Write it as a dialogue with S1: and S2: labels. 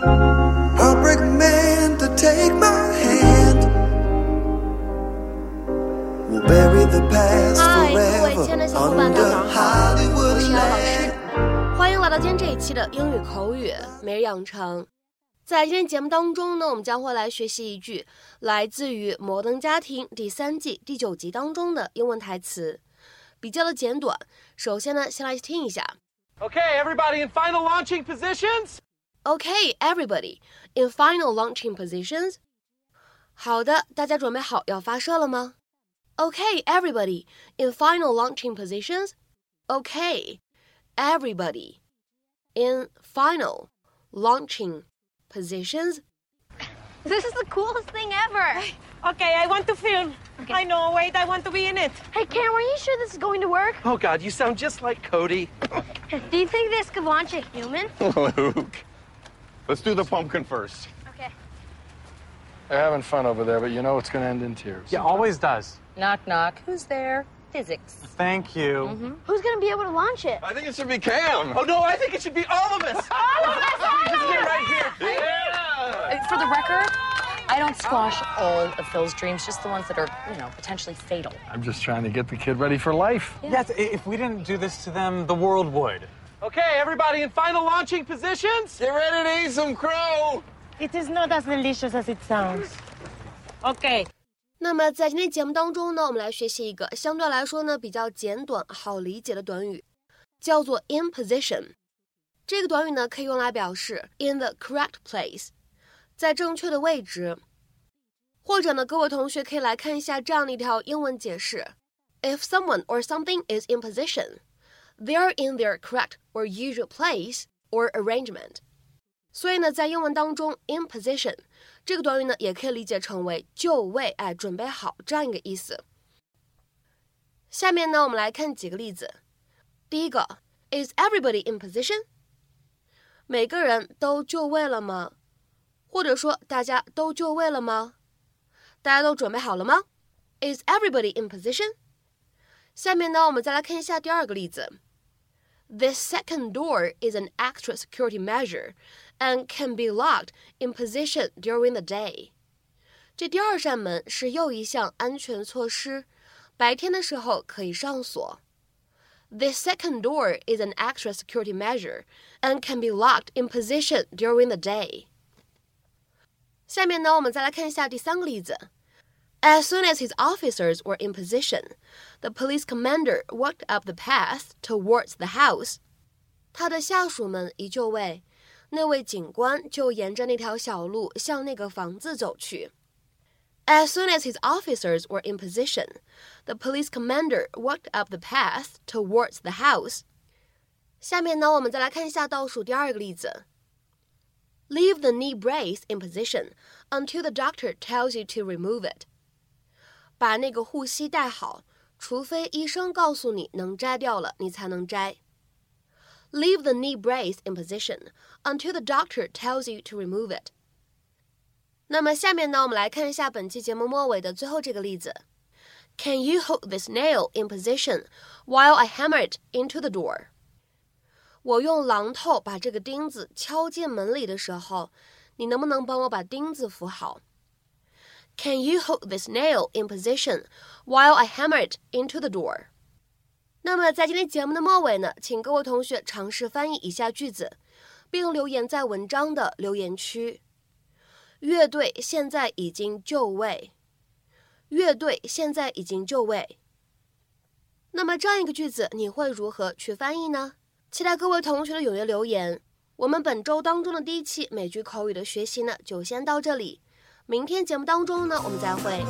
S1: 嗨，各位亲爱的小伙伴，大家好，我是姚老师，欢迎来到今天这一期的英语口语每日养成。在今天节目当中呢，我们将会来学习一句来自于《摩登家庭》第三季第九集当中的英文台词，比较的简短。首先呢，先来听一下。
S2: Okay, everybody in final launching positions.
S1: Okay, everybody in final launching positions. 好的，大家准备好要发射了吗？Okay, everybody in final launching positions. Okay, everybody in final launching positions.
S3: This is the coolest thing ever.
S4: Okay, I want to film. I know, wait, I want to be in it.
S3: Hey, Cam, are you sure this is going to work?
S2: Oh, God, you sound just like Cody.
S3: Do you think this could launch a human?
S5: Luke. Let's do the pumpkin first.
S3: Okay.
S6: They're having fun over there, but you know it's going to end in tears.
S4: Yeah, always does.
S7: Knock, knock. Who's there? Physics.
S4: Thank you. Mm-hmm.
S3: Who's going to be able to launch it?
S5: I think it should be Cam.
S2: Oh, no, I think it should be all of us.
S3: All of us, all
S2: Just
S3: of
S2: get
S3: us.
S2: right here.
S5: Yeah.
S7: For the record, I don't squash all of Phil's dreams, just the ones that are, you know, potentially fatal.
S6: I'm just trying to get the kid ready for life.
S4: Yes, if we didn't do this to them, the world would.
S2: Okay, everybody in final launching positions.
S5: Get ready to eat some crow.
S4: It is not as delicious as it sounds. Okay.
S1: 那么在今天节目当中呢，我们来学习一个相对来说呢比较简短、好理解的短语，叫做 in position。这个短语呢可以用来表示 in the correct place，在正确的位置。或者呢，各位同学可以来看一下这样的一条英文解释：If someone or something is in position, They're in their correct or usual place or arrangement。所以呢，在英文当中，in position 这个短语呢，也可以理解成为就位，哎，准备好这样一个意思。下面呢，我们来看几个例子。第一个，Is everybody in position？每个人都就位了吗？或者说，大家都就位了吗？大家都准备好了吗？Is everybody in position？下面呢，我们再来看一下第二个例子。This second door is an extra security measure and can be locked in position during the day. 这第二扇门是又一项安全措施，白天的时候可以上锁。This second door is an extra security measure and can be locked in position during the day. 下面呢，我们再来看一下第三个例子。 As soon as his officers were in position, the police commander walked up the path towards the house. 他的下属们一就位，那位警官就沿着那条小路向那个房子走去。As soon as his officers were in position, the police commander walked up the path towards the house. 下面呢，我们再来看一下倒数第二个例子。Leave the knee brace in position until the doctor tells you to remove it. 把那个护膝戴好，除非医生告诉你能摘掉了，你才能摘。Leave the knee brace in position until the doctor tells you to remove it. 那么下面呢，我们来看一下本期节目末尾的最后这个例子。Can you hold this nail in position while I hammer it into the door? 我用榔头把这个钉子敲进门里的时候，你能不能帮我把钉子扶好？Can you hold this nail in position while I hammer it into the door? 那么在今天节目的末尾呢，请各位同学尝试翻译以下句子，并留言在文章的留言区。乐队现在已经就位。乐队现在已经就位。那么这样一个句子，你会如何去翻译呢？期待各位同学的踊跃留言。我们本周当中的第一期美剧口语的学习呢，就先到这里。明天节目当中呢，我们再会。